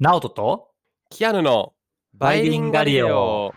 ナオトとキアヌのバイリンガリオ。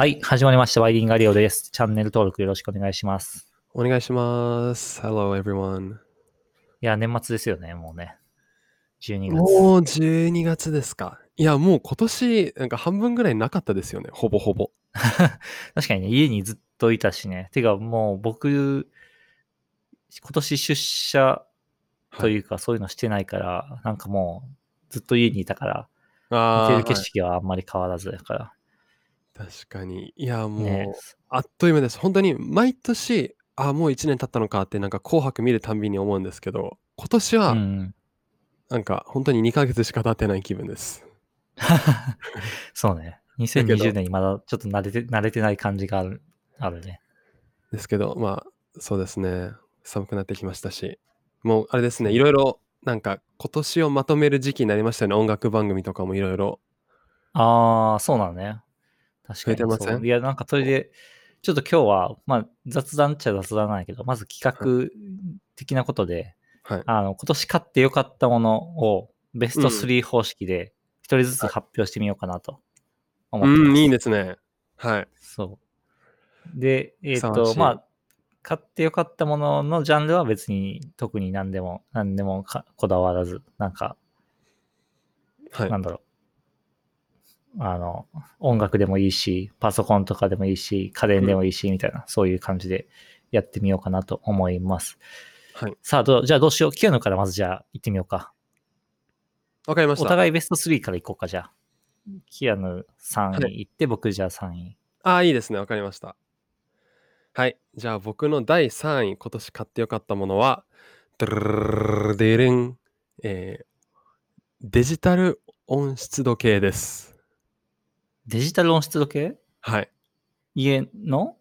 はい、始まりました。バイリンガリオです。チャンネル登録よろしくお願いします。お願いします。Hello everyone. いや、年末ですよね、もうね。12月。もう12月ですか。いや、もう今年、なんか半分ぐらいなかったですよね。ほぼほぼ。確かにね、家にずっといたしね。てか、もう僕、今年出社というか、そういうのしてないから、なんかもう、ずっと家にいたから、ああ、見てる景はい色はあんまり変わらずだから。確かに。いや、もう、ね。あっという間です。本当に毎年、あもう1年経ったのかって、なんか紅白見るたんびに思うんですけど、今年は、うん。なんか本当に2ヶ月しか経ってない気分です。そうね。けど2020年にまだちょっと慣れて、慣れてない感じがある、あるね。ですけど、まあ、そうですね。寒くなってきましたし、もうあれですね、いろいろ、なんか今年をまとめる時期になりましたよね。音楽番組とかもいろいろ。ああ、そうなのね。確かに増えてません？いや、なんかそれで、ちょっと今日は、まあ雑談っちゃ雑談なんやけど、まず企画的なことで、はい。あの、今年買ってよかったものをベストうん3方式で一人ずつ発表してみようかなと思ってます。うん、いいですね。はい。そう。で、えっ、ふさわしいと、まあ、買ってよかったもののジャンルは別に特に何でも、何でもかこだわらず、なんか、はいな。んだろう。あの、音楽でもいいし、パソコンとかでもいいし、家電でもいいし、みたいな、そういう感じでやってみようかなと思います。はい。さあ、どうじゃあどうしよう。キアヌからまずじゃあ行ってみようか。おわかりました。互いベスト3から行こうか、じゃあ。キアヌ3は位行って、僕じゃあ3位。ああ、いいですね。わかりました。はい。じゃあ僕の第3位、今年買ってよかったものは、ドゥルルルルデレン、えーデジタル音質時計です。デジタル音質時計？はい。家の？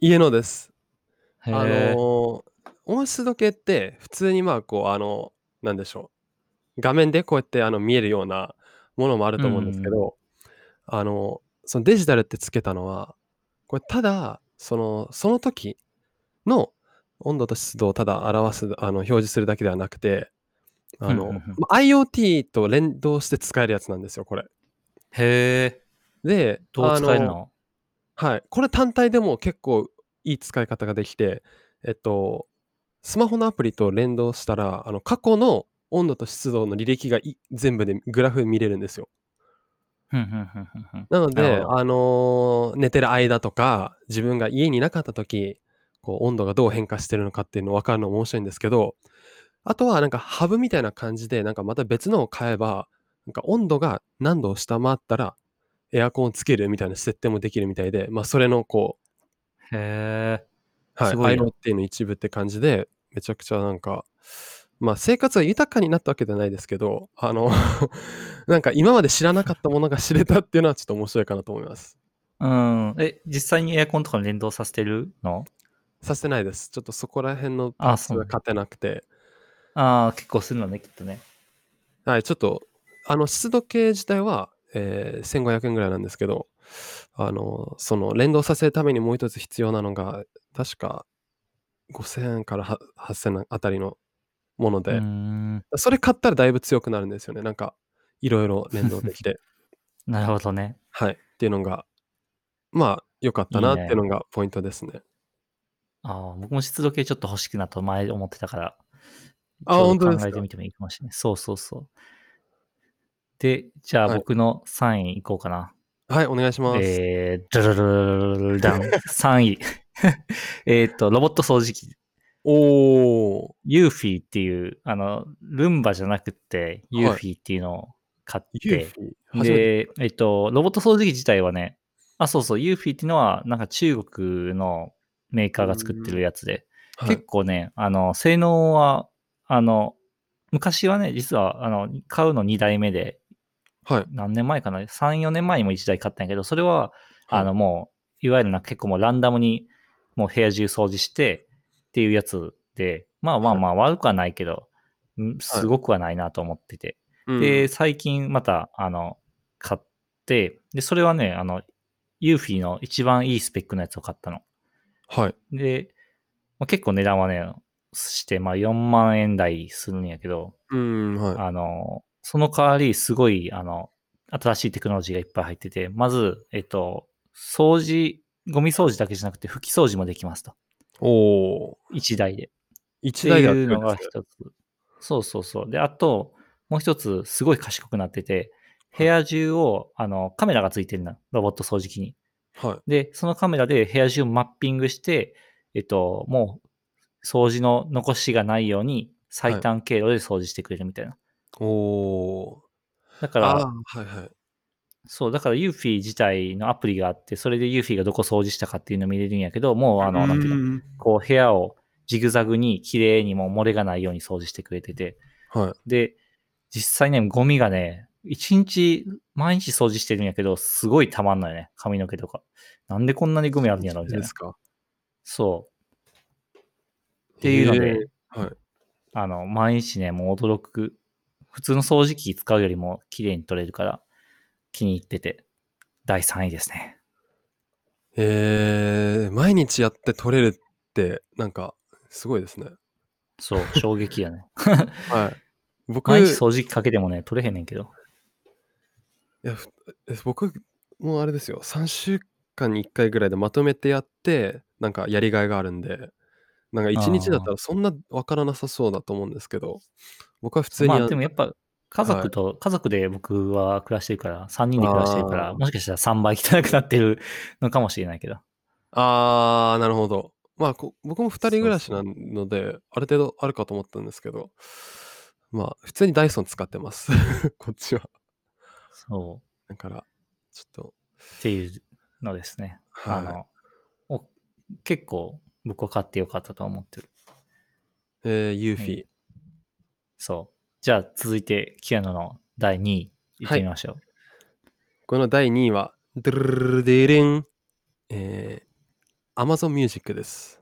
家のです。へあのえ。ー音質時計って普通にまあこうあのなんでしょう画面でこうやってあの見えるようなものもあると思うんですけど、あのそのデジタルってつけたのはこれただそのその時の温度と湿度をただ表すあの表示するだけではなくてあの、うんうんうんまあ IoT と連動して使えるやつなんですよこれ。へえ。でどう使えるあのはい。これ単体でも結構いい使い方ができて、えっと、スマホのアプリと連動したら、あの過去の温度と湿度の履歴がい全部でグラフ見れるんですよ。ふんふんふんふんふんなので、なるほどあのー寝てる間とか、自分が家にいなかった時、こう温度がどう変化してるのかっていうの分かるのも面白いんですけど、あとはなんかハブみたいな感じで、なんかまた別のを買えば、なんか温度が何度を下回ったら、エアコンをつけるみたいな設定もできるみたいで、まあそれのこう、へえ。はい、すごいな IoT の一部って感じで、めちゃくちゃなんか、まあ生活が豊かになったわけじゃないですけど、あの、なんか今まで知らなかったものが知れたっていうのはちょっと面白いかなと思います。うん。え、実際にエアコンとかに連動させてるの？させてないです。ちょっとそこら辺のあパーツそうなんだが勝てなくて、ああ、結構するのね、きっとね。はい、ちょっと、あの、湿度計自体は、えー1500円ぐらいなんですけど、あの、その連動させるためにもう一つ必要なのが、確か5000円からは8000円あたりのもので、ん。それ買ったらだいぶ強くなるんですよね。なんか、いろいろ連動できて。なるほどね。はい。っていうのが、まあ、良かったなっていうのがポイントですね。ああ、僕も湿度計ちょっと欲しくなと前思ってたから、あ本当ですか？ど考えてみてもいいかもしれない。そうそうそう。で、じゃあはい僕の3位いこうかな。はい、お願いします。えー、ドゥルルルルルダン。3位。えっと、ロボット掃除機。おー、ユーフィーっていう、あの、ルンバじゃなくて、ユーフィーっていうのを買って、ユーフィー。初めてで、えっと、ロボット掃除機自体はね、あ、そうそう、ユーフィーっていうのは、なんか中国のメーカーが作ってるやつで、はい結構ね、あの、性能は、あの、昔はね、実は、あの、買うの2代目で、はい。何年前かな ?3、4年前にも1台買ったんやけど、それは、はいあの、もいわゆるな結構もうランダムにもう部屋中掃除してっていうやつで、まあまあまあ悪くはないけど、んすごくはないなと思ってて。うんで、最近また、あの、買って、で、それはね、あの、ユーフィーの一番いいスペックのやつを買ったの。はい。で、まあ、結構値段はね、して、まあ4万円台するんやけど、うん、はい。あの、その代わりすごい、あの、新しいテクノロジーがいっぱい入ってて、まず、えっと、掃除、ゴミ掃除だけじゃなくて拭き掃除もできますと。おー。一台で。一台でやっていうのが。一つ。そうそうそう。で、あと、もう一つ、すごい賢くなってて、部屋中を、あの、カメラがついてるの。ロボット掃除機に。はい。で、そのカメラで部屋中をマッピングして、えっと、もう、掃除の残しがないように、最短経路で掃除してくれるみたいな。おー。だから、はいはい。そう、だからユーフィー自体のアプリがあって、それでユーフィーがどこ掃除したかっていうのを見れるんやけど、もう、あの、なんていうこう、部屋をジグザグに綺麗にもう漏れがないように掃除してくれてて、はい。で、実際ね、ゴミがね、一日、毎日掃除してるんやけど、すごいたまんないね。髪の毛とか。なんでこんなにゴミあるんやろみたいなです。か？そう。っていうのではい。あの、毎日ね、もう驚く。普通の掃除機使うよりも綺麗に取れるから、気に入ってて、第3位ですね。えー、毎日やって取れるって、なんか、すごいですね。そう、衝撃やね。はい。僕、毎日掃除機かけてもね、取れへんねんけど。いや僕もうあれですよ3週間に1回ぐらいでまとめてやってなんかやりがいがあるんでなんか1日だったらそんなわからなさそうだと思うんですけど僕は普通にまやあでもやっぱ、家族と、家族で僕は暮らしてるから、3人で暮らしてるから、もしかしたら3倍汚くなってるのかもしれないけど。あーなるほど。まあこ僕も2人暮らしそうなのである程度あるかと思ったんですけどまあ普通にダイソン使ってます。こっちは。そう。だからちょっと。っていうのですね。はい。あのお結構僕は買ってよかったと思ってる。えー、ユーフィー、そう。じゃあ続いて、キアノの第2位いってみましょう。この第2位はドゥルルルルデレンえー、Amazon Music です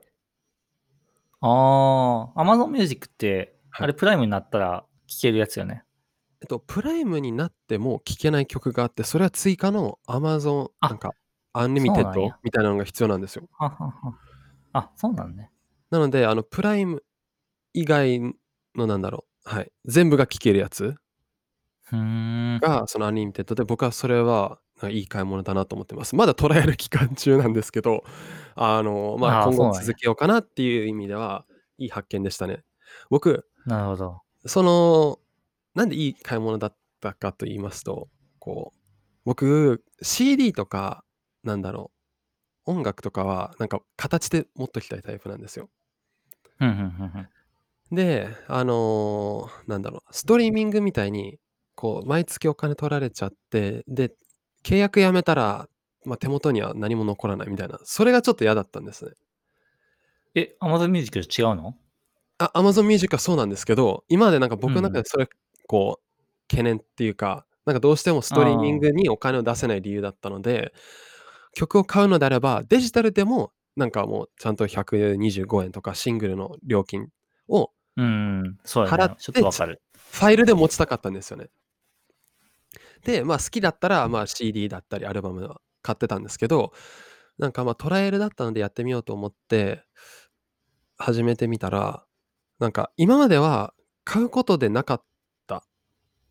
ああ、Amazon Music って、はいあれプライムになったら聴けるやつよね。えっと、プライムになっても聴けない曲があって、それは追加の Amazon あなんかアンリミテッドみたいなのが必要なんですよ。ははは。あ、そうなんね。なので、あの、プライム以外のなんだろう、はい、全部が聴けるやつうーん。が、そのアンリミテッドで、僕はそれはなんかいい買い物だなと思ってます。まだトライアル期間中なんですけど、あの、まあ、今後あーそうなんや続けようかなっていう意味では、いい発見でしたね。僕、なるほど。その、なんでいい買い物だったかと言いますと、こう、僕、CD とか、なんだろう、音楽とかは、なんか形で持っときたいタイプなんですよ。うんうんうんうん。で、あのーなんだろう、ストリーミングみたいに、こう、毎月お金取られちゃって、で、契約やめたら、まあ、手元には何も残らないみたいな、それがちょっと嫌だったんですね。え、Amazon Music と違うの？あ、Amazon Music はそうなんですけど、今までなんか僕のうん中でそれ、こう、懸念っていうか、なんかどうしてもストリーミングにお金を出せない理由だったので、曲を買うのであれば、デジタルでも、なんかもうちゃんと125円とかシングルの料金を払って。ファイルで持ちたかったんですよね。で、まあ好きだったら、まあ CD だったりアルバムは買ってたんですけど、なんかまあトライアルだったのでやってみようと思って始めてみたら、なんか今までは買うことでなかった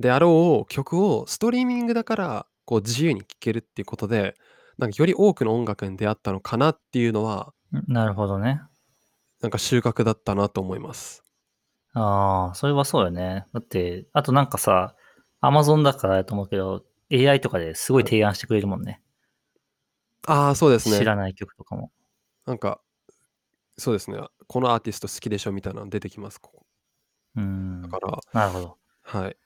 であろう曲をストリーミングだからこう自由に聴けるっていうことで、なんかより多くの音楽に出会ったのかなっていうのは、なるほどね。なんか収穫だったなと思います。ああ、それはそうよね。だって、あとなんかさ、Amazon だからやと思うけど、AI とかですごい提案してくれるもんね。ああ、そうですね。知らない曲とかも。なんか、そうですね。このアーティスト好きでしょみたいなの出てきます。ここうん。だから、なるほど。はい。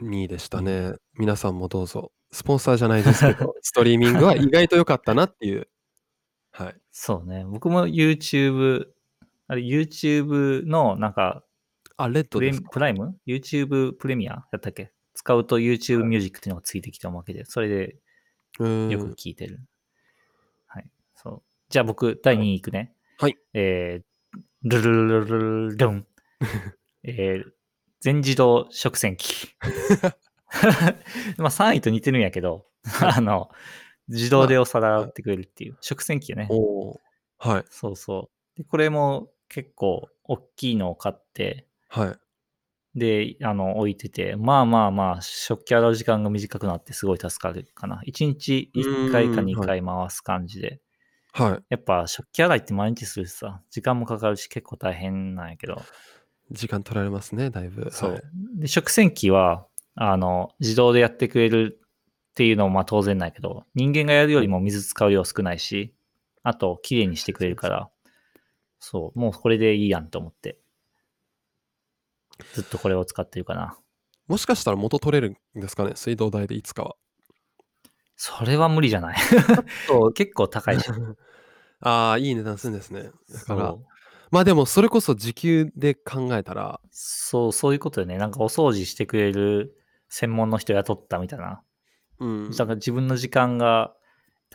2位でしたね。皆さんもどうぞ。スポンサーじゃないですけど、ストリーミングは意外と良かったなっていう。はい。そうね。僕も YouTube、あれ YouTube のなんかあ、レッドプレですか？プライム ?YouTube プレミアやったっけ？使うと YouTube ミュージックっていうのがついてきたわけで、それでうーんよく聞いてる。はい。じゃあ僕、第2位いくね。はい。えー、ルルルルルルルン。えー、全自動食洗機。まあ3位と似てるんやけど、あの、自動でお皿洗ってくれるっていう、食洗機やね。おお。はい。そうそう。で、これも結構大きいのを買って、はい。で、あの、置いてて、まあまあまあ、食器洗う時間が短くなってすごい助かるかな。1日1回か2うーんはい回回す感じで。はい。やっぱ食器洗いって毎日するしさ、時間もかかるし結構大変なんやけど。時間取られますね、だいぶ。そう。はい。で、食洗機は、あの、自動でやってくれるっていうのもまあ当然ないけど、人間がやるよりも水使う量少ないし、あと、綺麗にしてくれるから、そう、もうこれでいいやんと思って、ずっとこれを使ってるかな。もしかしたら元取れるんですかね、水道代でいつかは。それは無理じゃない？結構高いし。ああ、いい値段するんですね。だから、まあでもそれこそ時給で考えたら、そう、そういうことよね。なんかお掃除してくれる専門の人雇ったみたいな。うん。だから自分の時間が、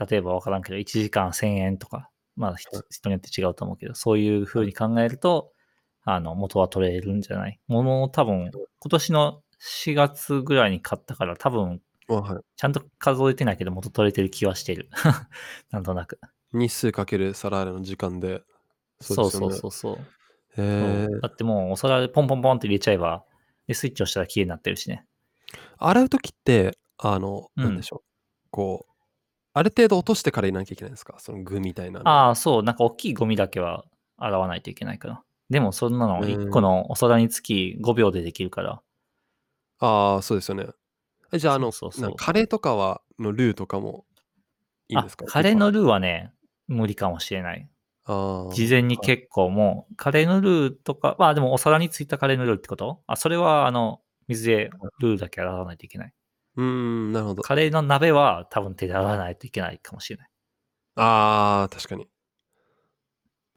例えば分からんけど、1時間1000円とか、まあひはい人によって違うと思うけど、そういう風に考えると、あの、元は取れるんじゃない？ものを多分、今年の4月ぐらいに買ったから、多分。ちゃんと数えてないけど、元取れてる気はしてる。なんとなく。日数かける皿洗いの時間で。そうそうそうそう。へえだってもうお皿でポンポンポンって入れちゃえば、で、スイッチ押したら綺麗になってるしね。洗うときって、あの、うんなんでしょう。こう、ある程度落としてからいなきゃいけないんですか？その具みたいなの。ああ、そう、なんか大きいゴミだけは洗わないといけないから。でもそんなのうん1個のお皿につき5秒でできるから。ああ、そうですよね。えじゃあ、あの、そうそうそうなんかカレーとかは、のルーとかもいいんあですか、カレーのルーはね、無理かもしれない。ああ。事前に結構もう、カレーのルーとか、まあでもお皿についたカレーのルーってこと？あ、それはあの、水でルーだけ洗わないといけない。うーん、なるほど。カレーの鍋は多分手で洗わないといけないかもしれない。ああ、確かに。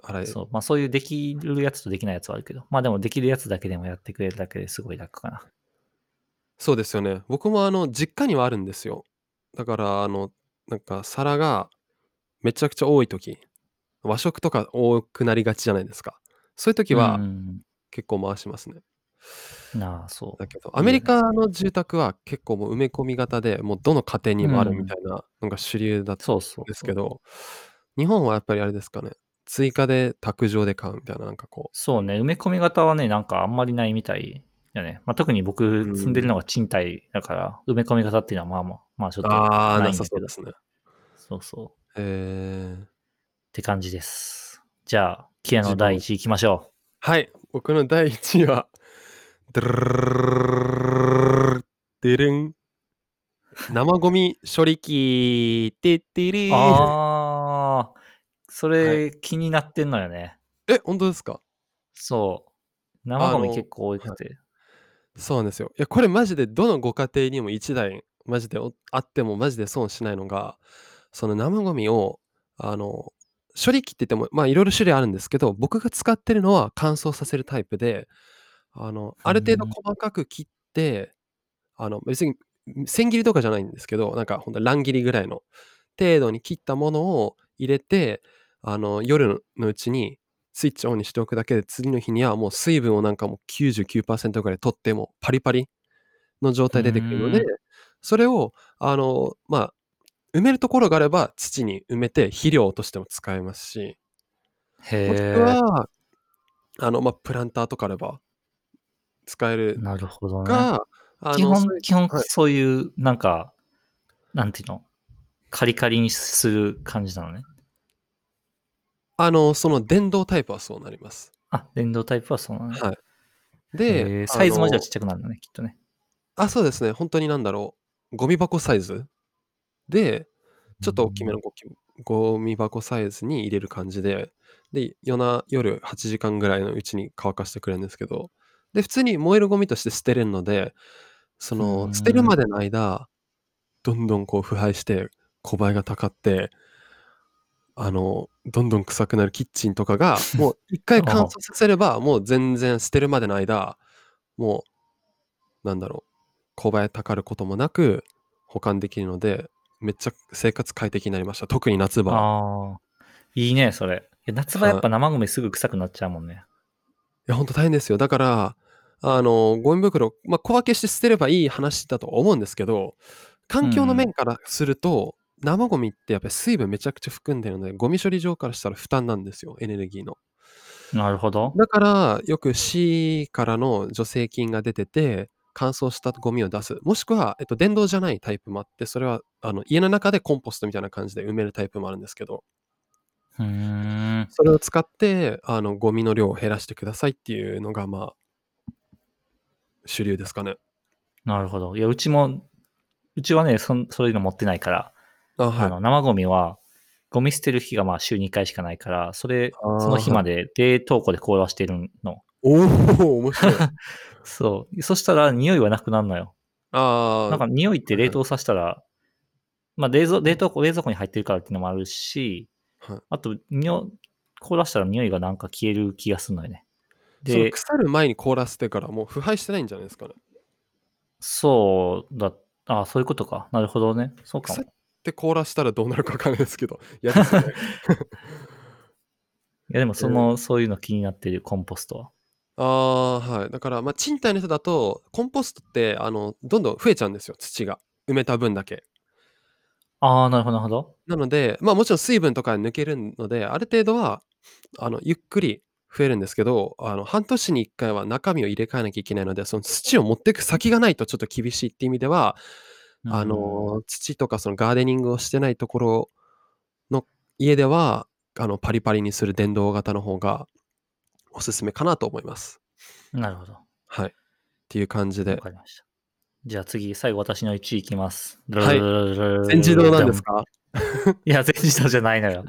洗い。そう。まあそういうできるやつとできないやつはあるけど、まあでもできるやつだけでもやってくれるだけですごい楽かな。そうですよね。僕もあの、実家にはあるんですよ。だから、あの、なんか皿がめちゃくちゃ多い時和食とか多くなりがちじゃないですか。そういう時はうん結構回しますね。なあ、そう。だけど、アメリカの住宅は結構もう埋め込み型で、もうどの家庭にもあるみたいなのが主流だったんそうそう。ですけど、日本はやっぱりあれですかね。追加で卓上で買うみたいな、なんかこそうね、埋め込み型はね、なんかあんまりないみたいだね。まあ、特に僕ん住んでるのが賃貸だから、埋め込み型っていうのはまあまあ、まあちょっう。とああ、なないんだけど。さそうですね。そうそう。っえー、て感じです。じゃあ、キアの第1位いきましょはい。僕の第1位は、ドゥルルルルルルデルン。生ゴミ処理機、てってれ。ー。ああ、そはれ気になってんのよね。え、本当ですかそう。生ゴミの結構多くて。そうなんですよ。いや、これマジでどのご家庭にも1台、マジでおあってもマジで損しないのが、その生ゴミを、あの、処理機って言っても、まあいろいろ種類あるんですけど、僕が使ってるのは乾燥させるタイプで、あの、ある程度うん細かく切って、あの、別に千切りとかじゃないんですけど、なんかほんと乱切りぐらいの程度に切ったものを入れて、あの、夜のうちにスイッチオンにしておくだけで、次の日にはもう水分をなんかもう99%ぐらい取って、もうパリパリの状態で出てくるのでそれを、あの、まあ、埋めるところがあれば土に埋めて肥料としても使えますし、へえ。は、あの、まあ、プランターとかあれば使えるなるほどね。が、あ基の、そ基本はい。そういう、なんか、なんていうの？カリカリにする感じなのね。あの、その電動タイプはそうなります。あ、電動タイプはそうなのね。はい。へで、ーあサイズもじゃあのちっちゃくなるのね、きっとね。あ、そうですね。本当になんだろう、ゴミ箱サイズで、ちょっと大きめのゴキゴミ箱サイズに入れる感じで、で、夜な夜8時間ぐらいのうちに乾かしてくれるんですけど、で、普通に燃えるゴミとして捨てれるので、その、捨てるまでの間、どんどんこう腐敗して、小映えがたかって、あの、どんどん臭くなるキッチンとかが、もう一回乾燥させれば、もう全然捨てるまでの間、もう、なんだろう、小映えたかることもなく保管できるので、めっちゃ生活快適になりました。特に夏場。いいね、それ。夏場やっぱ生ゴミすぐ臭くなっちゃうもんね。いや、ほんと大変ですよ。だから、あの、ゴミ袋、ま、小分けして捨てればいい話だと思うんですけど、環境の面からすると、生ゴミってやっぱり水分めちゃくちゃ含んでるので、ゴミ処理場からしたら負担なんですよ、エネルギーの。なるほど。だから、よく市からの助成金が出てて、乾燥したゴミを出す。もしくは、えっと、電動じゃないタイプもあって、それは、あの、家の中でコンポストみたいな感じで埋めるタイプもあるんですけど、うーん。それを使って、あの、ゴミの量を減らしてくださいっていうのが、まあ、主流ですかね。なるほど。いや、うちも、うちはね、そんそういうの持ってないから、あ、あはい。の生ゴミは、ゴミ捨てる日がまあ週2回しかないから、それ、その日まで冷凍庫で凍らしてるの。おお、面白い。そう。そしたら匂いはなくなるのよ。ああ、なんか匂いって冷凍させたら、まあ冷蔵冷凍庫、冷蔵庫に入ってるからっていうのもあるし、はいあと、にお凍らしたら匂いがなんか消える気がするのよね。で、腐る前に凍らせてからもう腐敗してないんじゃないですかね。そうだ、あそういうことか。なるほどね。そうかも腐。で凍らしたらどうなるかわかんないですけど、嫌ですね。いやでもその、そういうの気になってるコンポストは。ああ、はい。だから、まあ、賃貸の人だと、コンポストって、あの、どんどん増えちゃうんですよ、土が。埋めた分だけ。ああ、なるほど、なるほど。なので、まあ、もちろん水分とか抜けるので、ある程度は、あの、ゆっくり増えるんですけど、あの、半年に1回は中身を入れ替えなきゃいけないので、その土を持っていく先がないとちょっと厳しいっていう意味では、あうんの、土とかそのガーデニングをしてないところの家では、あの、パリパリにする電動型の方がおすすめかなと思います。なるほど。はい。っていう感じわで。かりました。じゃあ次、最後私の1位いきます。はい全全自動なんですかいや、全自動じゃないのよ。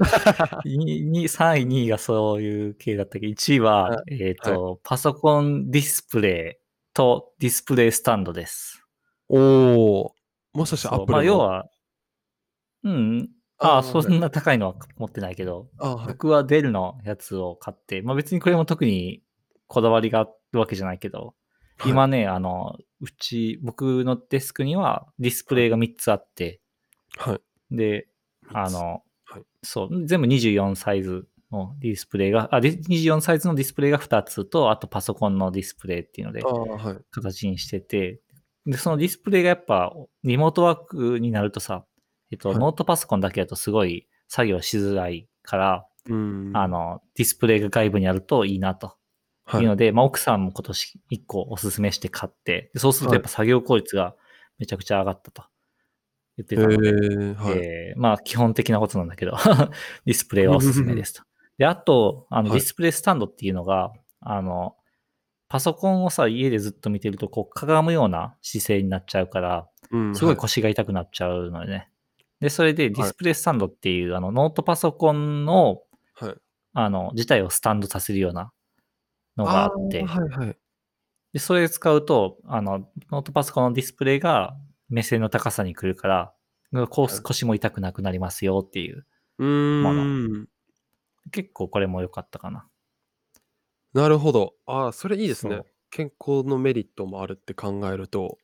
2 3位、2位がそういう系だったけど、1位は、はえっ、と、パソコンディスプレイとディスプレイスタンドです。おお。もしかしてアップルのまあ、要は、うん。ああ、そんな高いのは持ってないけど、あはい。僕はデルのやつを買って、まあ別にこれも特にこだわりがあるわけじゃないけど、はい今ね、あの、うち、僕のデスクにはディスプレイが3つあって、はい。で、あの、はいそう、全部24サイズのディスプレイが、あ、で24サイズのディスプレイが2つと、あとパソコンのディスプレイっていうので。形にしてて、で、そのディスプレイがやっぱ、リモートワークになるとさ、えっと、はいノートパソコンだけだとすごい作業しづらいから、うん。あ、の、ディスプレイが外部にあるといいなとはいいう。ので、まあ、奥さんも今年1個おすすめして買って、でそうするとやっぱ作業効率がめちゃくちゃ上がったと言ってへたので、え、はい。えーまあ基本的なことなんだけど、ディスプレイはおすすめですと。で、あと、あのはいディスプレイスタンドっていうのが、あの、パソコンをさ、家でずっと見てると、こう、かがむような姿勢になっちゃうから、うんすごいは腰が痛くなっちゃうのよね。で、それでディスプレイスタンドっていう、あの、ノートパソコンの、はい。あの、自体をスタンドさせるようなのがあって、ーはいはい。で、それ使うと、あの、ノートパソコンのディスプレイが目線の高さに来るから、こはいう腰も痛くなくなりますよっていう。うーん。結構これも良かったかな。なるほど。ああ、それいいですねそう。健康のメリットもあるって考えると。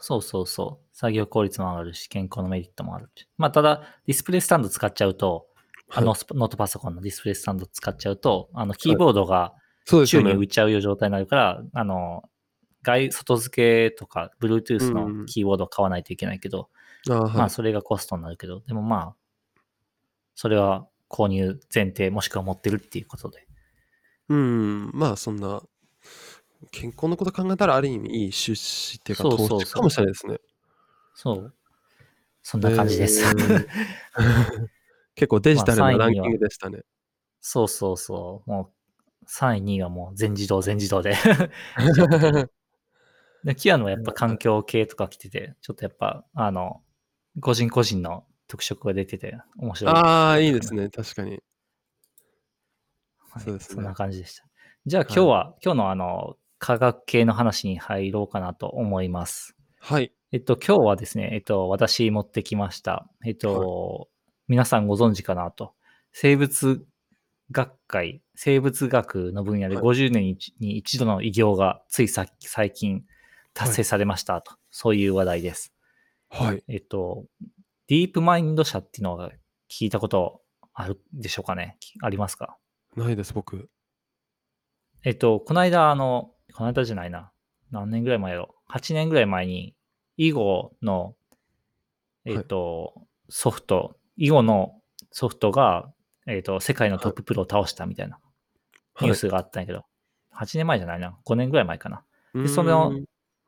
そうそうそう。作業効率も上がるし、健康のメリットもあるし。まあ、ただ、ディスプレイスタンド使っちゃうと、あの、はいスノートパソコンのディスプレイスタンド使っちゃうと、あの、キーボードが宙そうですよね。に浮いちゃうような状態になるから、あの、外、外付けとか、Bluetooth うんうんのキーボードを買わないといけないけど、ああ、まあ、はい。それがコストになるけど、でもまあ、それは購入前提もしくは持ってるっていうことで。うん。まあ、そんな、健康のこと考えたら、ある意味いい出資っていうか、そうそうそう投資かもしれないですね。そう。そんな感じです。へー 結構デジタルまあ3位にはなランキングでしたね。そうそうそう。もう、3位、2位はもう全自動、全自動で。でキアノはやっぱ環境系とか来てて、ちょっとやっぱ、あの、個人個人の特色が出てて、面白い。ああ、いいですね。確かに。はいそうですねそんな感じでした。じゃあ今日は、今日のあの、科学系の話に入ろうかなと思います。はい。えっと、今日はですね、えっと、私持ってきました。えっと、皆さんご存知かなと。生物学会、生物学の分野ではい50年に一度の偉業がついさっき最近達成されましたと。そういう話題です。はい。えっと、ディープマインド社っていうのが聞いたことあるでしょうかねありますか？ないです、僕。えっと、この間、あの、この間じゃないな。何年ぐらい前やろ ?8 年ぐらい前に、囲碁の、えっと、ソフト、囲碁のソフトが、えっと、世界のトッププロを倒したみたいなニュースがあったんやけど、8年前じゃないな。5年ぐらい前かな。でで、その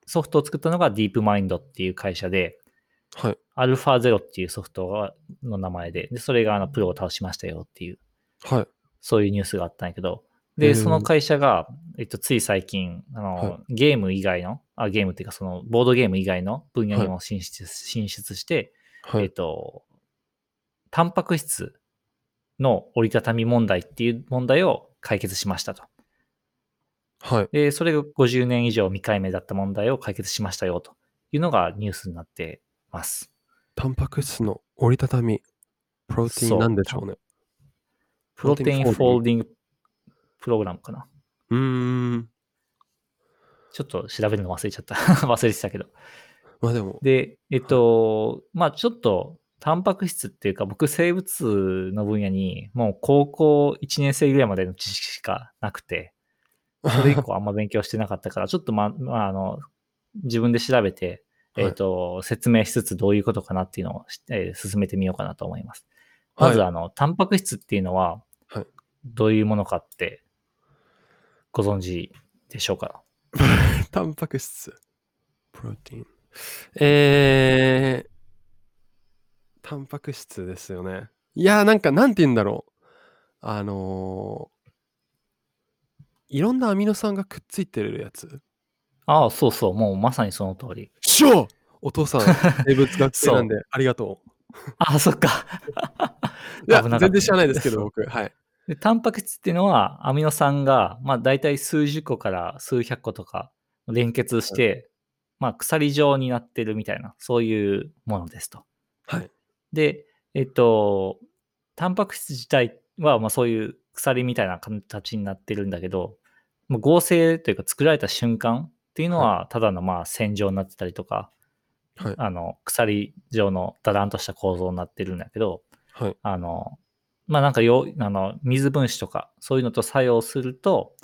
ソフトを作ったのがディープマインドっていう会社で、はい。アルファゼロっていうソフトがの名前で、で、それがあのプロを倒しましたよっていう、はい。そういうニュースがあったんやけど、で、その会社が、えっと、つい最近、あの、はゲーム以外の、あ、ゲームっていうか、その、ボードゲーム以外の分野にも進出、進出して、えっはい。と、タンパク質の折りたたみ問題っていう問題を解決しましたと。はい。で、それが50年以上未解明だった問題を解決しましたよというのがニュースになってます。タンパク質の折りたたみ。プロテインなんでしょうね。プロテインフォールディングプログラムかな。うーん。ちょっと調べるの忘れちゃった。忘れてたけど。まあでも、で、えっと、まあちょっと、タンパク質っていうか、僕生物の分野にもう高校1年生ぐらいまでの知識しかなくて、それ以降 あんま勉強してなかったから、ちょっとま、まあ、あの、自分で調べて、はいえっと、説明しつつどういうことかなっていうのをし、えー進めてみようかなと思います。まず、はいあの、タンパク質っていうのははい、どういうものかって、ご存知でしょうか？タンパク質。プロテイン。えー、タンパク質ですよね。いやー、なんか、なんて言うんだろう。あのー、いろんなアミノ酸がくっついてるやつ。ああ、そうそう、もうまさにその通り。しょお父さん、生物学生なんで、ありがとああ、そっか。う。いや、危なかった全然知らないですけど、僕。はい。で、タンパク質っていうのは、アミノ酸が、まあ、大体数十個から数百個とか連結して、まあ、鎖状になってるみたいな、そういうものですと。はい。で、えっと、タンパク質自体は、まあ、そういう鎖みたいな形になってるんだけど、もう合成というか作られた瞬間っていうのは、ただのまあ線状になってたりとか、はい。あの、鎖状のだらんとした構造になってるんだけど、はい。あの、まあなんかよ、あの、水分子とか、そういうのと作用すると、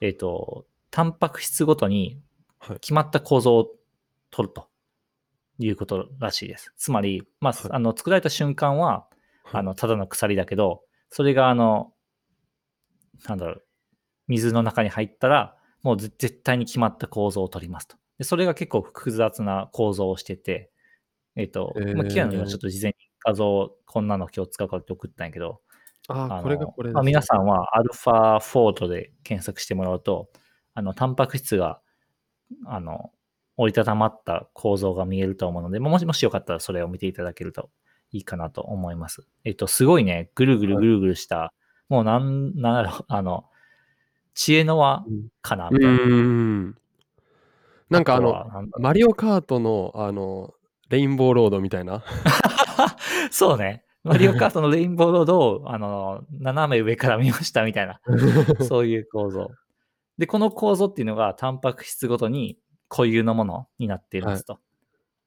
えっ、と、タンパク質ごとにはい決まった構造を取るということらしいです。つまり、まあ、はいあの、作られた瞬間は、はいあの、ただの鎖だけど、それがあの、なんだろう、水の中に入ったら、もうぜ絶対に決まった構造を取りますと。でそれが結構複雑な構造をしてて、えっ、と、まあ、キアヌにはちょっと事前に画像、こんなの今日使うからって送ったんやけど、ああ、これがこれですまあ、皆さんはアルファフォートで検索してもらうと、あの、タンパク質が、あの、折りたたまった構造が見えると思うので、もしもしよかったらそれを見ていただけるといいかなと思います。えっと、すごいね、ぐるぐるぐるぐるした、もうなん、なんだろう、あの、知恵の輪うんかな、うみたいな。ーん。なんかあの、マリオカートの、あの、レインボーロードみたいな。そうね。マリオカートのレインボーロードを、あの、斜め上から見ましたみたいな、そういう構造。で、この構造っていうのが、タンパク質ごとに固有のものになっていますと。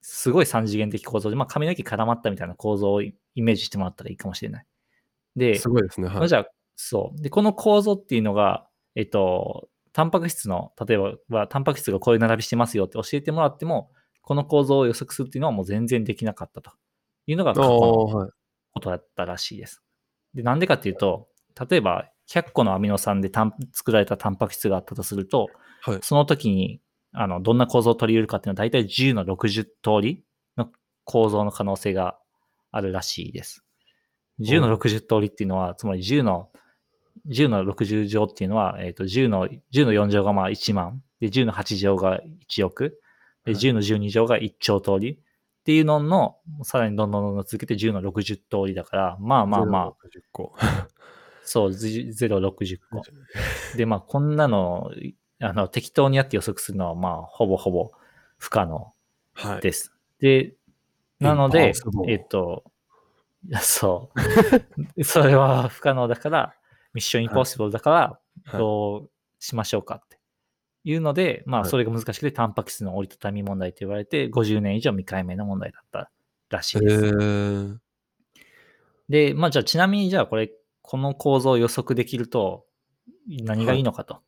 すごい三次元的構造で、まあ、髪の毛絡まったみたいな構造をイメージしてもらったらいいかもしれない。で、すごいですね。はい。まあじゃあ、そう。で、この構造っていうのが、えっと、タンパク質の、例えばは、タンパク質がこういう並びしてますよって教えてもらっても、この構造を予測するっていうのはもう全然できなかったというのが過去の。ことだったらしいです。で、なんでかっていうと、例えば100個のアミノ酸で作られたタンパク質があったとすると、はい。その時に、あの、どんな構造を取り入れるかっていうのは大体10の60通りの構造の可能性があるらしいです。10の60通りっていうのは、つまり10の、10の60乗っていうのは、えっ、と、10の、10の4乗がまあ1万、で、10の8乗が1億、で、はい10の12乗が1兆通りっていうのの、さらにどんどんどんどん続けて10の60通りだから、まあまあまあ、60個。そう、0、60個。で、まあ、こんなの、あの、適当にやって予測するのは、まあ、ほぼほぼ不可能はい。です。で、なのでえっと、そう。それは不可能だから、ミッションインポッシブルだから、はいどうしましょうかっていうので、まあ、はいそれが難しくて、タンパク質の折りたたみ問題と言われて、50年以上未解明の問題だったらしいへです。ーで、まあじゃあちなみにじゃあこれ、この構造を予測できると何がいいのかと。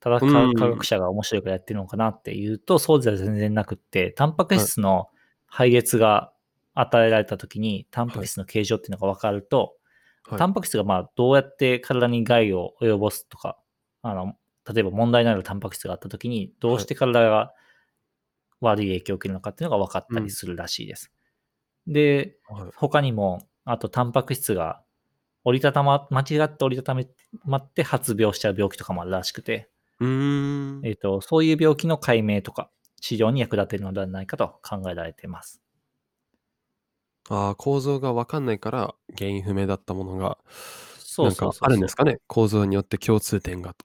ただ科学者が面白いからやってるのかなっていうと、そうじゃ全然なくって、タンパク質の配列が与えられたときに、タンパク質の形状っていうのが分かると、はい。タンパク質がまあどうやって体に害を及ぼすとか、あの例えば問題のあるタンパク質があったときに、どうして体が悪い影響を受けるのかっていうのが分かったりするらしいです。で、はい。他にも、あとタンパク質が折りたたま、間違って折りたたまって発病しちゃう病気とかもあるらしくて、うーん。えっ、と、そういう病気の解明とか治療に役立てるのではないかと考えられています。ああ、構造がわかんないから、原因不明だったものが、そうそうそうそうるんですかね？構造によって共通点がと。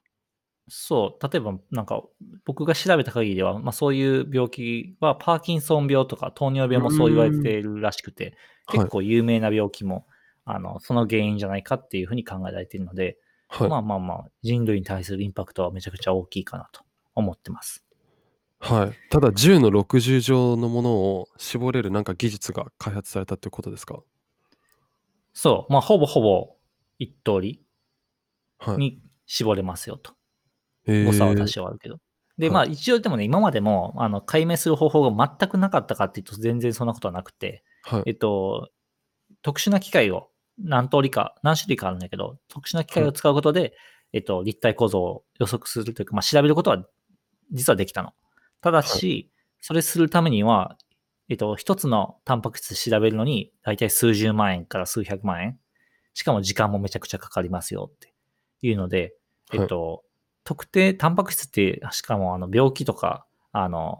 そう、例えばなんか僕が調べた限りでは、まあ、そういう病気はパーキンソン病とか糖尿病もそう言われているらしくて、はい結。構有名な病気もあのその原因じゃないかっていうふうに考えられているので、はい。まあまあまあ人類に対するインパクトはめちゃくちゃ大きいかなと思ってます。はい。ただ10の60乗のものを絞れるなんか技術が開発されたっていうことですか？そう、まあほぼほぼ一通りはい。に絞れますよと。へ誤差は多え。少あるけど。で、はいまあ一応でもね、今までもあの解明する方法が全くなかったかっていうと全然そんなことはなくて、はい。えっと、特殊な機械を何通りか、何種類かあるんだけど、特殊な機械を使うことで、えっと、立体構造を予測するというか、まあ、調べることは実はできたの。ただし、それするためには、えっと、一つのタンパク質調べるのに、だいたい数十万円から数百万円。しかも時間もめちゃくちゃかかりますよっていうので、えっと、特定、タンパク質って、しかもあの病気とか、あの、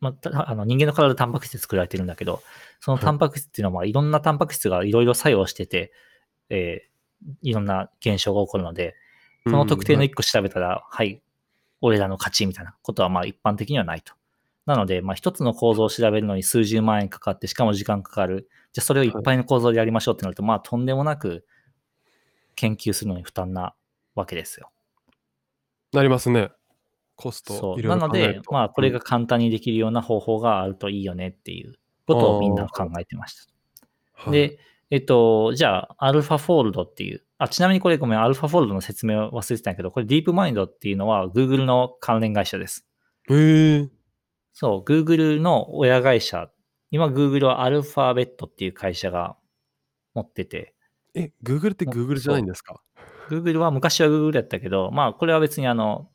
まあた、あの人間の体でタンパク質で作られてるんだけど、そのタンパク質っていうのは、まあいろんなタンパク質がいろいろ作用してて、えーいろんな現象が起こるので、その特定のうん一個調べたら、はい、俺らの勝ちみたいなことはまあ一般的にはないと。なので、まあ一つの構造を調べるのに数十万円かかって、しかも時間かかる。じゃあそれをいっぱいの構造でやりましょうってなると、まあとんでもなく研究するのに負担なわけですよ。なりますね。コストそう。ないので。まあこれが簡単にできるような方法があるといいよねっていうことをみんな考えてました。はい、で、えっと、じゃあ、アルファフォールドっていう、あ、ちなみにこれごめん、アルファフォールドの説明を忘れてたんやけど、これディープマインドっていうのは Google の関連会社です。へえ。そう、Google の親会社、今 Google はアルファベットっていう会社が持ってて、え、Google ってお Google じゃないんですか？Google は昔は Google やったけど、まあこれは別にあの、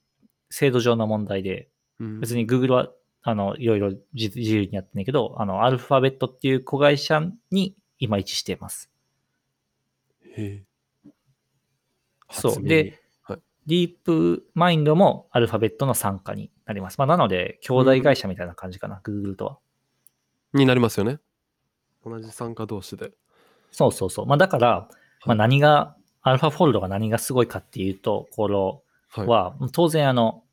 制度上の問題で、うん別に Google はあの、いろいろ自自由にやってんだけど、あの、アルファベットっていう子会社に今位置しています。へえ。そうで、はい。ディープマインドもアルファベットの傘下になります。まあ、なので、兄弟会社みたいな感じかな、Google とは。になりますよね。同じ参加同士で。そうそうそう。まあ、だから、まあ、何が、アルファフォールドが何がすごいかっていうと、このはい。は、当然あの、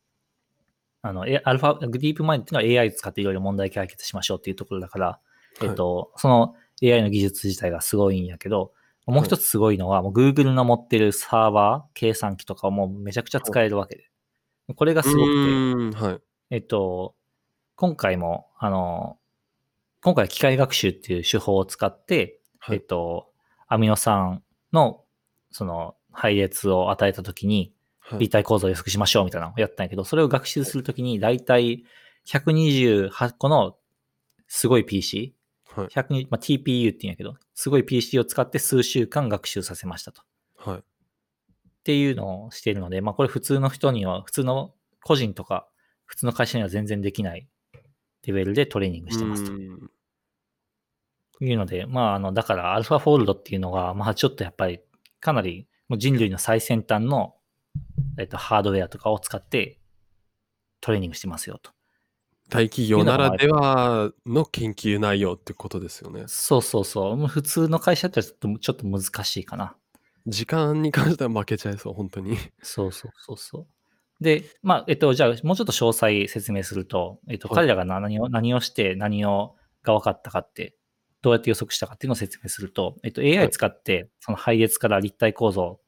あの、えアルファ、ディープマインドっていうのは AI 使っていろいろ問題解決しましょうっていうところだから、えっと、その AI の技術自体がすごいんやけど、もう一つすごいのは、もう Google の持ってるサーバー、計算機とかをもうめちゃくちゃ使えるわけで。これがすごくて、はい。えっと、今回も、あの、今回は機械学習っていう手法を使って、はいえっと、アミノ酸の、その、配列を与えたときに、はい。立体構造を予測しましょうみたいなのをやったんやけど、それを学習するときに、だいたい128個のすごい PC、はい。120まあ、TPU って言うんやけど、すごい PC を使って数週間学習させましたと。はい。っていうのをしているので、まあこれ普通の人には、普通の個人とか、普通の会社には全然できないレベルでトレーニングしてますというので、まああの、だからアルファフォールドっていうのが、まあちょっとやっぱりかなりもう人類の最先端の、えっと、ハードウェアとかを使ってトレーニングしてますよと。大企業ならではの研究内容ってことですよね。そうそうそう。普通の会社だったらちょっとちょっと難しいかな。時間に関しては負けちゃいそう、本当に。そうそうそうそう。で、まあ、えっと、じゃあ、もうちょっと詳細説明すると、えっと、はい彼らが何を、何をして何をが分かったかって、どうやって予測したかっていうのを説明すると、えっと、は AI い使って、その配列から立体構造、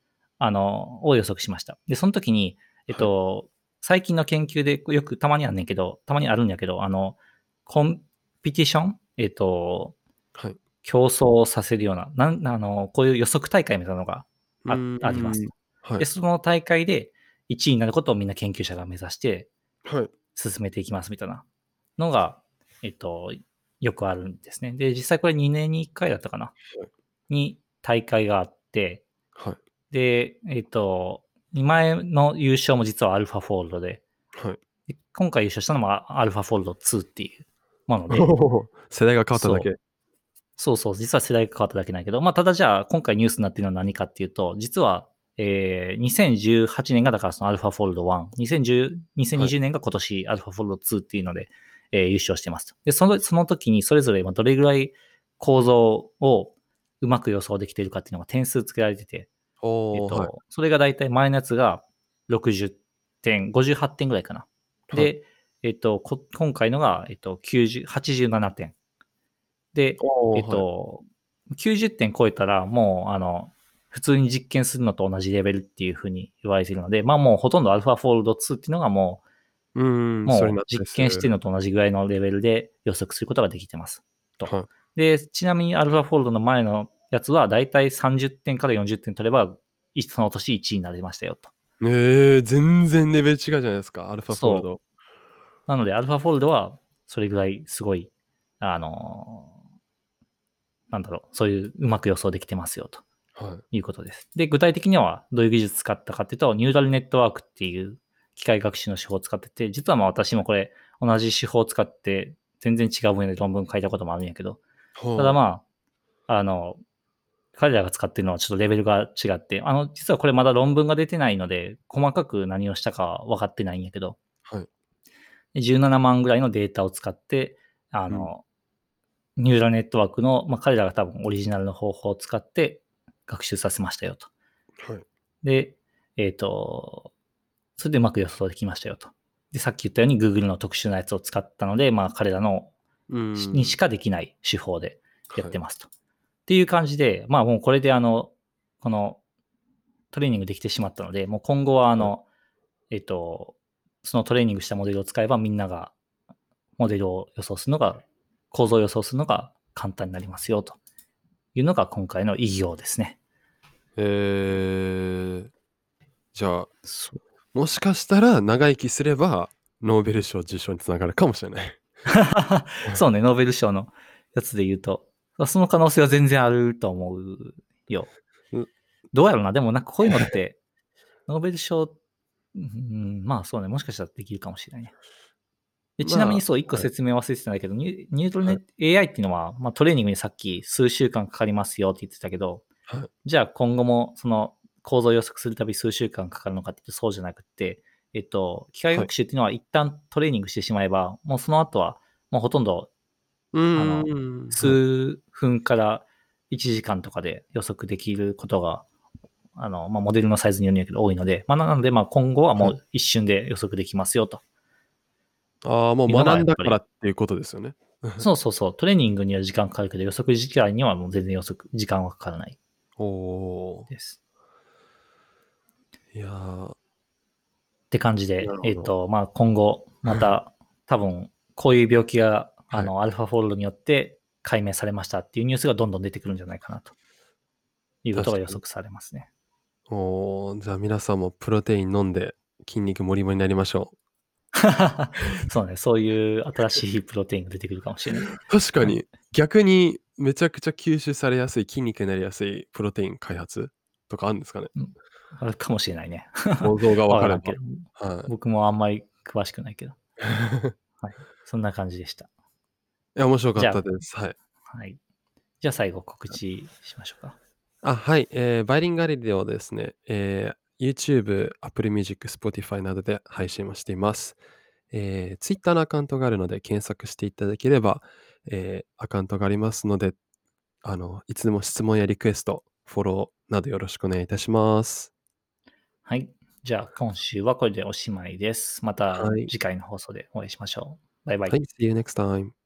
あの、を予測しました。で、その時に、えっと、最近の研究でよくたまにあんねんけど、たまにあるんやけど、あの、コンピティションえっと、はい。競争させるような、なんあの、こういう予測大会みたいなのがあうんあります。はいで、。その大会で1位になることをみんな研究者が目指してはい。進めていきますみたいなのが、えっと、よくあるんですね。で、実際これ2年に1回だったかな？はいに大会があって、はい。で、えっと、2前の優勝も実はアルファフォールドで、はい。で今回優勝したのもアアルファフォールド2っていうもので、世代が変わっただけ。そうそう、実は世代が変わっただけないけど、まあ、ただじゃあ、今回ニュースになっているのは何かっていうと、実は、えー、2018年がだからそのアルファフォールド1、2010 2020年が今年アルファフォールド2っていうので、えー優勝してますと。で、その、その時にそれぞれまあどれぐらい構造をうまく予想できているかっていうのが点数つけられてて、えっと、はい。それが大体前のやつが60点、58点ぐらいかな。で、はいえっと、こ今回のが、えっと、90 87点。で、えっおーはいと、90点超えたら、もう、あの、普通に実験するのと同じレベルっていうふうに言われているので、まあもうほとんど α フォールド2っていうのがもうーん、う、もう実験してるのと同じぐらいのレベルで予測することができてます。とはい。で、ちなみにフォールドの前のやつは、だいたい30点から40点取れば、いその年1位になりましたよと。えー、全然レベル違うじゃないですか、アルファフォールド。なので、アルファフォールドは、それぐらいすごい、あのなんだろう、そういううまく予想できてますよと。はい。いうことです。で、具体的にはどういう技術使ったかっていうと、ニューラルネットワークっていう機械学習の手法を使ってて、実はまあ私もこれ同じ手法を使って全然違う分野で論文書いたこともあるんやけど、たただまあ、あの、彼らが使ってるのはちょっとレベルが違って、あの、実はこれまだ論文が出てないので、細かく何をしたかは分かってないんやけど、はい。で17万ぐらいのデータを使って、あの、ニューラルネットワークの、まあ、彼らが多分オリジナルの方法を使って学習させましたよと。はい。で、えっ、と、それでうまく予想できましたよと。で、さっき言ったように Google の特殊なやつを使ったので、まあ彼らのうん。にしかできない手法でやってまますと。っていう感じで、まあもうこれであの、このトレーニングできてしまったので、もう今後はあの、えっ、と、そのトレーニングしたモデルを使えばみんながモデルを予想するのが、構造を予想するのが簡単になりますよというのが今回の異業ですね。えー、じゃあ、もしかしたら長生きすれば、ノーベル賞受賞につながるかもしれない。そうね、ノーベル賞のやつで言うと、その可能性は全然あると思うよ。う。ん。どうやろうな、でもなんかこういうのって、ノーベル賞、うん、まあそうね、もしかしたらできるかもしれないね。でちなみにそう、一個はい。説明忘れてたんだけど、ニュニュートルネット、AI っていうのは、まあ、トレーニングにさっき数週間かかりますよって言ってたけど、はい。じゃあ今後もその構造を予測するたび数週間かかるのかっていうとそうじゃなくて、えっと、機械学習っていうのは一旦トレーニングしてしまえば、もうその後はもうほとんどうん。数分から1時間とかで予測できることが、あの、まあ、モデルのサイズによるんやけど多いので、まあ、なので、まあ、今後はもう一瞬で予測できますよと。ああ、もう学んだからっていうことですよね。そうそうそう。トレーニングには時間かかるけど、予測時間にはもう全然予測、時間はかからないおーです。いやーって感じでえっ、と、まあ、今後、また、多分、こういう病気が、あの、アルファフォールドによって解明されましたっていうニュースがどんどん出てくるんじゃないかなと。いうことが予測されますね。おーじゃあ皆さんもプロテイン飲んで筋肉もりもりになりましょ そうね、そういう新しいプロテインが出てくるかもしれない。う。確かに逆にめちゃくちゃ吸収されやすい筋肉になりやすいプロテイン開発とかあるんですかね？あるかもしれないね。構造がわからんけどば。はい。僕もあんまり詳しくないけど。そんな感じでした。いや、面白かったです。はい。はい。じゃあ最後告知しましょうか。あ、はい。えーバイリンガリではですね、えー YouTube、Apple Music、Spotify などで配信をしています。えー Twitter のアカウントがあるので検索していただければ、えーアカウントがありますので、あの、いつでも質問やリクエスト、フォローなどよろしくお願いいたします。はい。じゃあ今週はこれでおしまいです。またはい次回の放送でお会いしましょう。バイバイ。はい、See you next time.